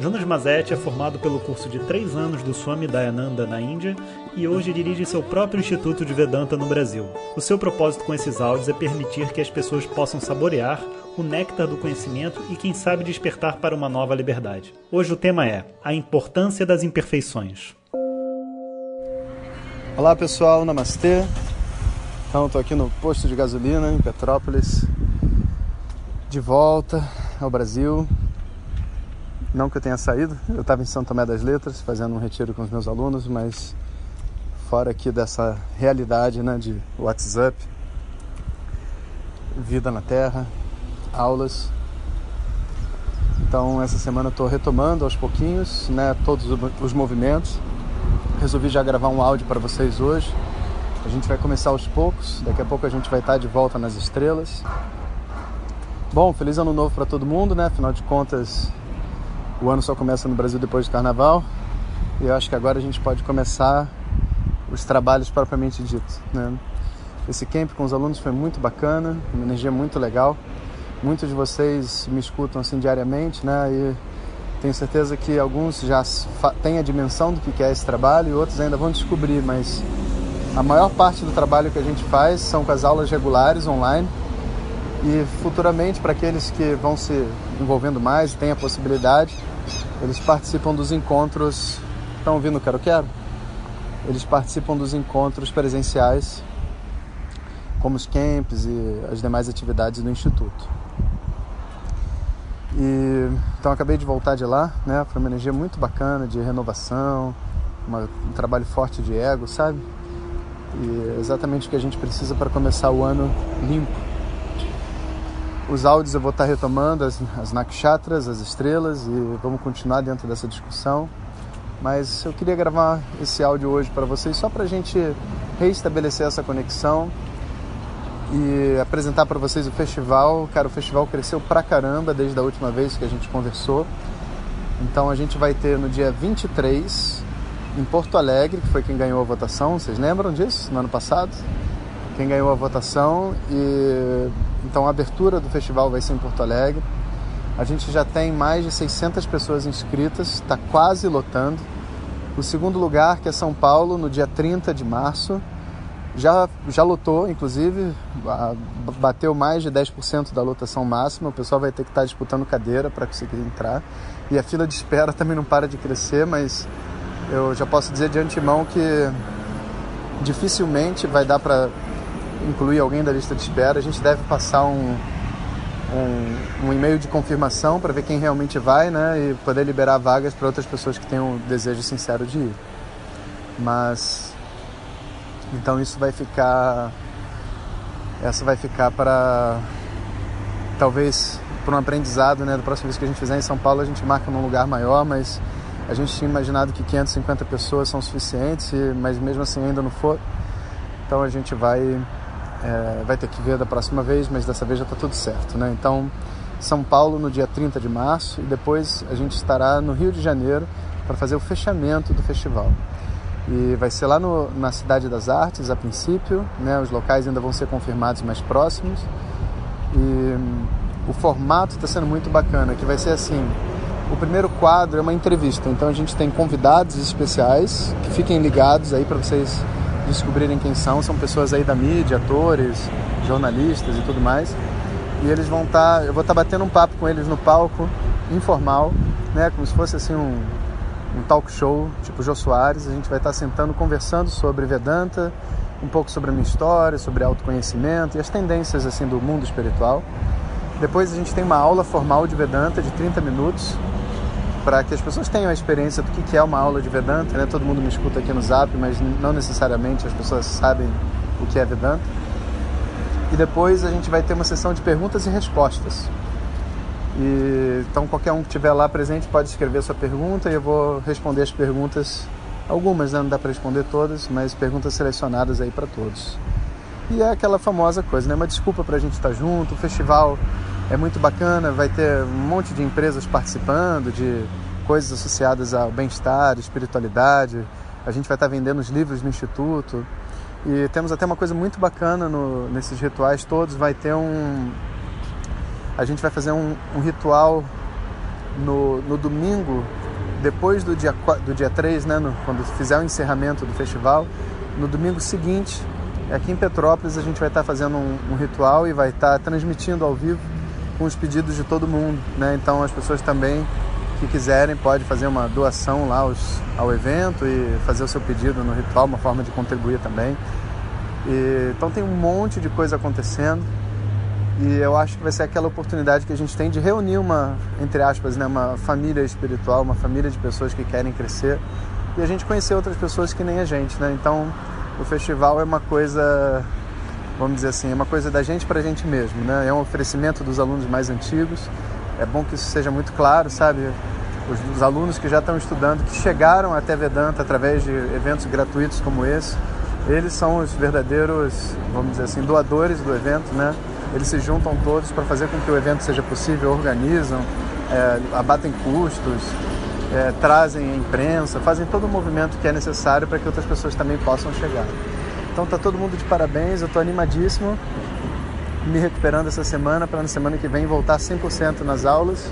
Jonas Mazetti é formado pelo curso de três anos do Swami Dayananda na Índia e hoje dirige seu próprio Instituto de Vedanta no Brasil. O seu propósito com esses áudios é permitir que as pessoas possam saborear o néctar do conhecimento e, quem sabe, despertar para uma nova liberdade. Hoje o tema é a importância das imperfeições. Olá pessoal, namastê. Então, estou aqui no posto de gasolina em Petrópolis, de volta ao Brasil. Não que eu tenha saído, eu estava em São Tomé das Letras fazendo um retiro com os meus alunos, mas fora aqui dessa realidade né, de WhatsApp, vida na Terra, aulas. Então essa semana estou retomando aos pouquinhos né, todos os movimentos. Resolvi já gravar um áudio para vocês hoje. A gente vai começar aos poucos, daqui a pouco a gente vai estar de volta nas estrelas. Bom, feliz ano novo para todo mundo, né? Afinal de contas, o ano só começa no Brasil depois do carnaval e eu acho que agora a gente pode começar os trabalhos propriamente ditos. Né? Esse camp com os alunos foi muito bacana, uma energia muito legal. Muitos de vocês me escutam assim diariamente, né? E tenho certeza que alguns já têm a dimensão do que é esse trabalho e outros ainda vão descobrir, mas a maior parte do trabalho que a gente faz são com as aulas regulares online e futuramente para aqueles que vão se envolvendo mais e têm a possibilidade, eles participam dos encontros. Estão ouvindo o Quero Quero? Eles participam dos encontros presenciais, como os camps e as demais atividades do Instituto. E, então acabei de voltar de lá, né? Foi uma energia muito bacana de renovação, uma, um trabalho forte de ego, sabe? E é exatamente o que a gente precisa para começar o ano limpo os áudios eu vou estar retomando, as, as nakshatras, as estrelas, e vamos continuar dentro dessa discussão. Mas eu queria gravar esse áudio hoje para vocês só para a gente reestabelecer essa conexão e apresentar para vocês o festival. Cara, o festival cresceu pra caramba desde a última vez que a gente conversou. Então a gente vai ter no dia 23 em Porto Alegre, que foi quem ganhou a votação. Vocês lembram disso no ano passado? Quem ganhou a votação e então a abertura do festival vai ser em Porto Alegre. A gente já tem mais de 600 pessoas inscritas, está quase lotando. O segundo lugar, que é São Paulo, no dia 30 de março, já, já lotou, inclusive, bateu mais de 10% da lotação máxima. O pessoal vai ter que estar tá disputando cadeira para conseguir entrar. E a fila de espera também não para de crescer, mas eu já posso dizer de antemão que dificilmente vai dar para incluir alguém da lista de espera, a gente deve passar um, um, um e-mail de confirmação para ver quem realmente vai, né? E poder liberar vagas para outras pessoas que tenham desejo sincero de ir. Mas então isso vai ficar essa vai ficar para talvez para um aprendizado, né? Da próxima vez que a gente fizer em São Paulo, a gente marca num lugar maior, mas a gente tinha imaginado que 550 pessoas são suficientes, mas mesmo assim ainda não for. Então a gente vai é, vai ter que ver da próxima vez, mas dessa vez já está tudo certo, né? Então, São Paulo no dia 30 de março e depois a gente estará no Rio de Janeiro para fazer o fechamento do festival. E vai ser lá no, na Cidade das Artes, a princípio, né? Os locais ainda vão ser confirmados mais próximos. E o formato está sendo muito bacana, que vai ser assim, o primeiro quadro é uma entrevista, então a gente tem convidados especiais que fiquem ligados aí para vocês descobrirem quem são. São pessoas aí da mídia, atores, jornalistas e tudo mais. E eles vão estar, tá, eu vou estar tá batendo um papo com eles no palco, informal, né, como se fosse assim um, um talk show, tipo Jô Soares. A gente vai estar tá sentando, conversando sobre Vedanta, um pouco sobre a minha história, sobre autoconhecimento e as tendências assim do mundo espiritual. Depois a gente tem uma aula formal de Vedanta de 30 minutos, para que as pessoas tenham a experiência do que é uma aula de Vedanta. Né? Todo mundo me escuta aqui no Zap, mas não necessariamente as pessoas sabem o que é Vedanta. E depois a gente vai ter uma sessão de perguntas e respostas. E, então qualquer um que estiver lá presente pode escrever sua pergunta e eu vou responder as perguntas, algumas né? não dá para responder todas, mas perguntas selecionadas aí para todos. E é aquela famosa coisa, né? Uma desculpa para a gente estar junto, o festival é muito bacana, vai ter um monte de empresas participando, de coisas associadas ao bem-estar, espiritualidade. A gente vai estar vendendo os livros no instituto. E temos até uma coisa muito bacana no, nesses rituais todos. Vai ter um. A gente vai fazer um, um ritual no, no domingo, depois do dia, do dia 3, né, no, quando fizer o encerramento do festival. No domingo seguinte, aqui em Petrópolis, a gente vai estar fazendo um, um ritual e vai estar transmitindo ao vivo com os pedidos de todo mundo. Né? Então as pessoas também que quiserem pode fazer uma doação lá aos, ao evento e fazer o seu pedido no ritual, uma forma de contribuir também. E, então tem um monte de coisa acontecendo e eu acho que vai ser aquela oportunidade que a gente tem de reunir uma, entre aspas, né, uma família espiritual, uma família de pessoas que querem crescer e a gente conhecer outras pessoas que nem a gente, né? Então o festival é uma coisa, vamos dizer assim, é uma coisa da gente para a gente mesmo, né? É um oferecimento dos alunos mais antigos é bom que isso seja muito claro, sabe? Os, os, alunos que já estão estudando, que chegaram até Vedanta através de eventos gratuitos como esse, eles são os verdadeiros, vamos dizer assim, doadores do evento, né? Eles se juntam todos para fazer com que o evento seja possível, organizam, é, abatem custos, é, trazem a imprensa, fazem todo o movimento que é necessário para que outras pessoas também possam chegar. Então tá todo mundo de parabéns, eu estou animadíssimo me recuperando essa semana para na semana que vem voltar 100% nas aulas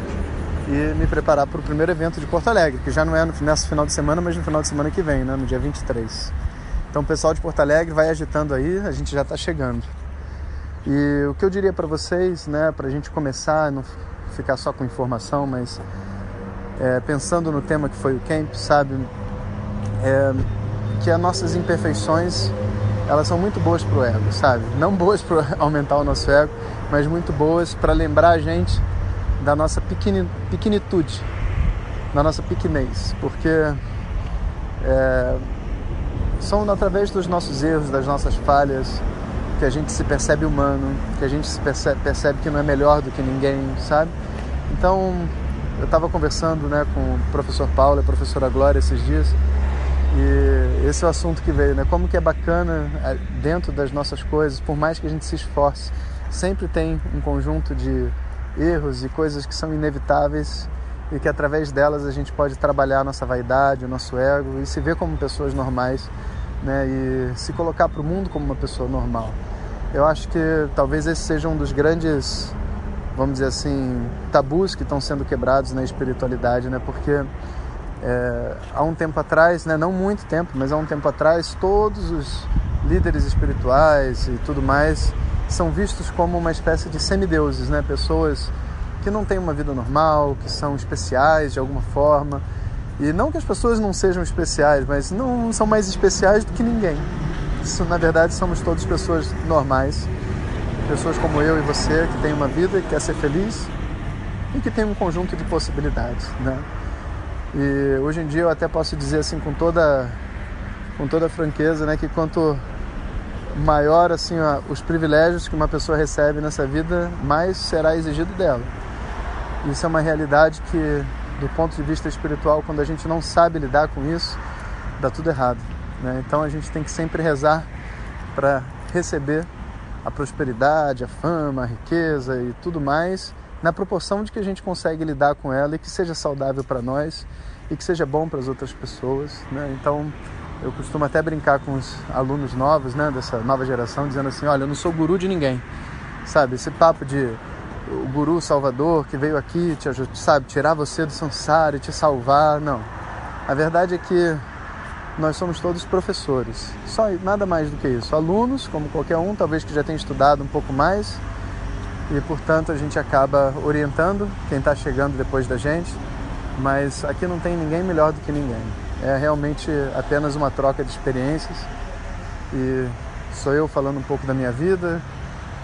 e me preparar para o primeiro evento de Porto Alegre, que já não é no, nesse final de semana, mas no final de semana que vem, né, no dia 23. Então o pessoal de Porto Alegre vai agitando aí, a gente já está chegando. E o que eu diria para vocês, né, para a gente começar, não ficar só com informação, mas é, pensando no tema que foi o camp, sabe, é, que as nossas imperfeições elas são muito boas para o ego, sabe? Não boas para aumentar o nosso ego, mas muito boas para lembrar a gente da nossa pequeni, pequenitude, da nossa pequenez, porque é, são através dos nossos erros, das nossas falhas, que a gente se percebe humano, que a gente se percebe, percebe que não é melhor do que ninguém, sabe? Então, eu estava conversando né, com o professor Paulo e a professora Glória esses dias, e esse é o assunto que veio, né? Como que é bacana é, dentro das nossas coisas, por mais que a gente se esforce, sempre tem um conjunto de erros e coisas que são inevitáveis e que através delas a gente pode trabalhar a nossa vaidade, o nosso ego e se ver como pessoas normais, né? E se colocar para o mundo como uma pessoa normal. Eu acho que talvez esse seja um dos grandes, vamos dizer assim, tabus que estão sendo quebrados na espiritualidade, né? Porque é, há um tempo atrás, né, não muito tempo, mas há um tempo atrás, todos os líderes espirituais e tudo mais são vistos como uma espécie de semideuses, né, pessoas que não têm uma vida normal, que são especiais de alguma forma. E não que as pessoas não sejam especiais, mas não são mais especiais do que ninguém. Isso, na verdade, somos todos pessoas normais, pessoas como eu e você, que têm uma vida, que quer ser feliz e que tem um conjunto de possibilidades, né? E hoje em dia eu até posso dizer assim com toda com toda franqueza, né, que quanto maior assim os privilégios que uma pessoa recebe nessa vida, mais será exigido dela. Isso é uma realidade que do ponto de vista espiritual, quando a gente não sabe lidar com isso, dá tudo errado, né? Então a gente tem que sempre rezar para receber a prosperidade, a fama, a riqueza e tudo mais na proporção de que a gente consegue lidar com ela e que seja saudável para nós e que seja bom para as outras pessoas. Né? Então, eu costumo até brincar com os alunos novos, né, dessa nova geração, dizendo assim: olha, eu não sou guru de ninguém, sabe? Esse papo de o guru salvador que veio aqui, te, sabe, tirar você do samsara e te salvar, não. A verdade é que nós somos todos professores, só nada mais do que isso. Alunos, como qualquer um, talvez que já tenha estudado um pouco mais, e portanto a gente acaba orientando quem está chegando depois da gente, mas aqui não tem ninguém melhor do que ninguém. É realmente apenas uma troca de experiências e sou eu falando um pouco da minha vida,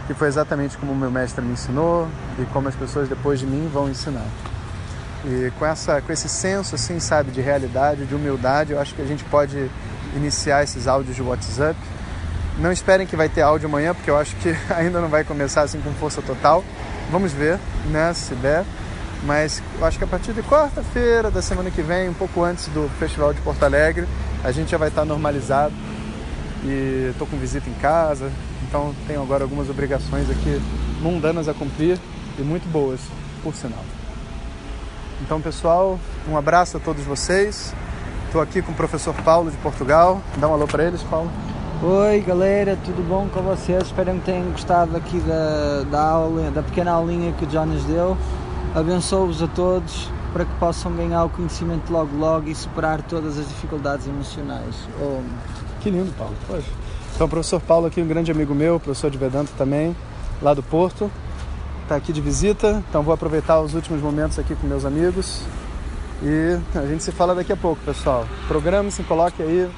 que foi exatamente como o meu mestre me ensinou e como as pessoas depois de mim vão ensinar. E com, essa, com esse senso, assim, sabe, de realidade, de humildade, eu acho que a gente pode iniciar esses áudios de WhatsApp não esperem que vai ter áudio amanhã, porque eu acho que ainda não vai começar assim com força total. Vamos ver, né, se der. Mas eu acho que a partir de quarta-feira da semana que vem, um pouco antes do Festival de Porto Alegre, a gente já vai estar normalizado. E estou com visita em casa, então tenho agora algumas obrigações aqui mundanas a cumprir. e muito boas, por sinal. Então, pessoal, um abraço a todos vocês. Estou aqui com o professor Paulo de Portugal. Dá um alô para eles, Paulo. Oi galera, tudo bom com vocês? Espero que tenham gostado aqui da, da, aula, da pequena aulinha que o John nos deu. Abençoo-vos a todos para que possam ganhar o conhecimento logo logo e superar todas as dificuldades emocionais. Oh, que lindo, Paulo. Poxa. Então, o professor Paulo aqui, um grande amigo meu, professor de Vedanta também, lá do Porto, está aqui de visita. Então, vou aproveitar os últimos momentos aqui com meus amigos e a gente se fala daqui a pouco, pessoal. Programe-se, coloque aí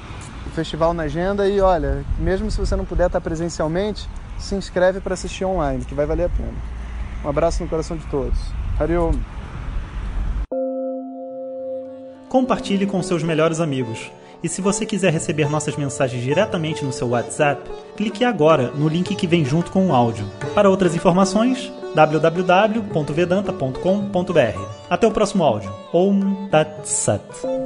o festival na agenda e olha, mesmo se você não puder estar presencialmente, se inscreve para assistir online, que vai valer a pena. Um abraço no coração de todos. Hariom. Compartilhe com seus melhores amigos. E se você quiser receber nossas mensagens diretamente no seu WhatsApp, clique agora no link que vem junto com o áudio. Para outras informações, www.vedanta.com.br. Até o próximo áudio. Om Tat Sat.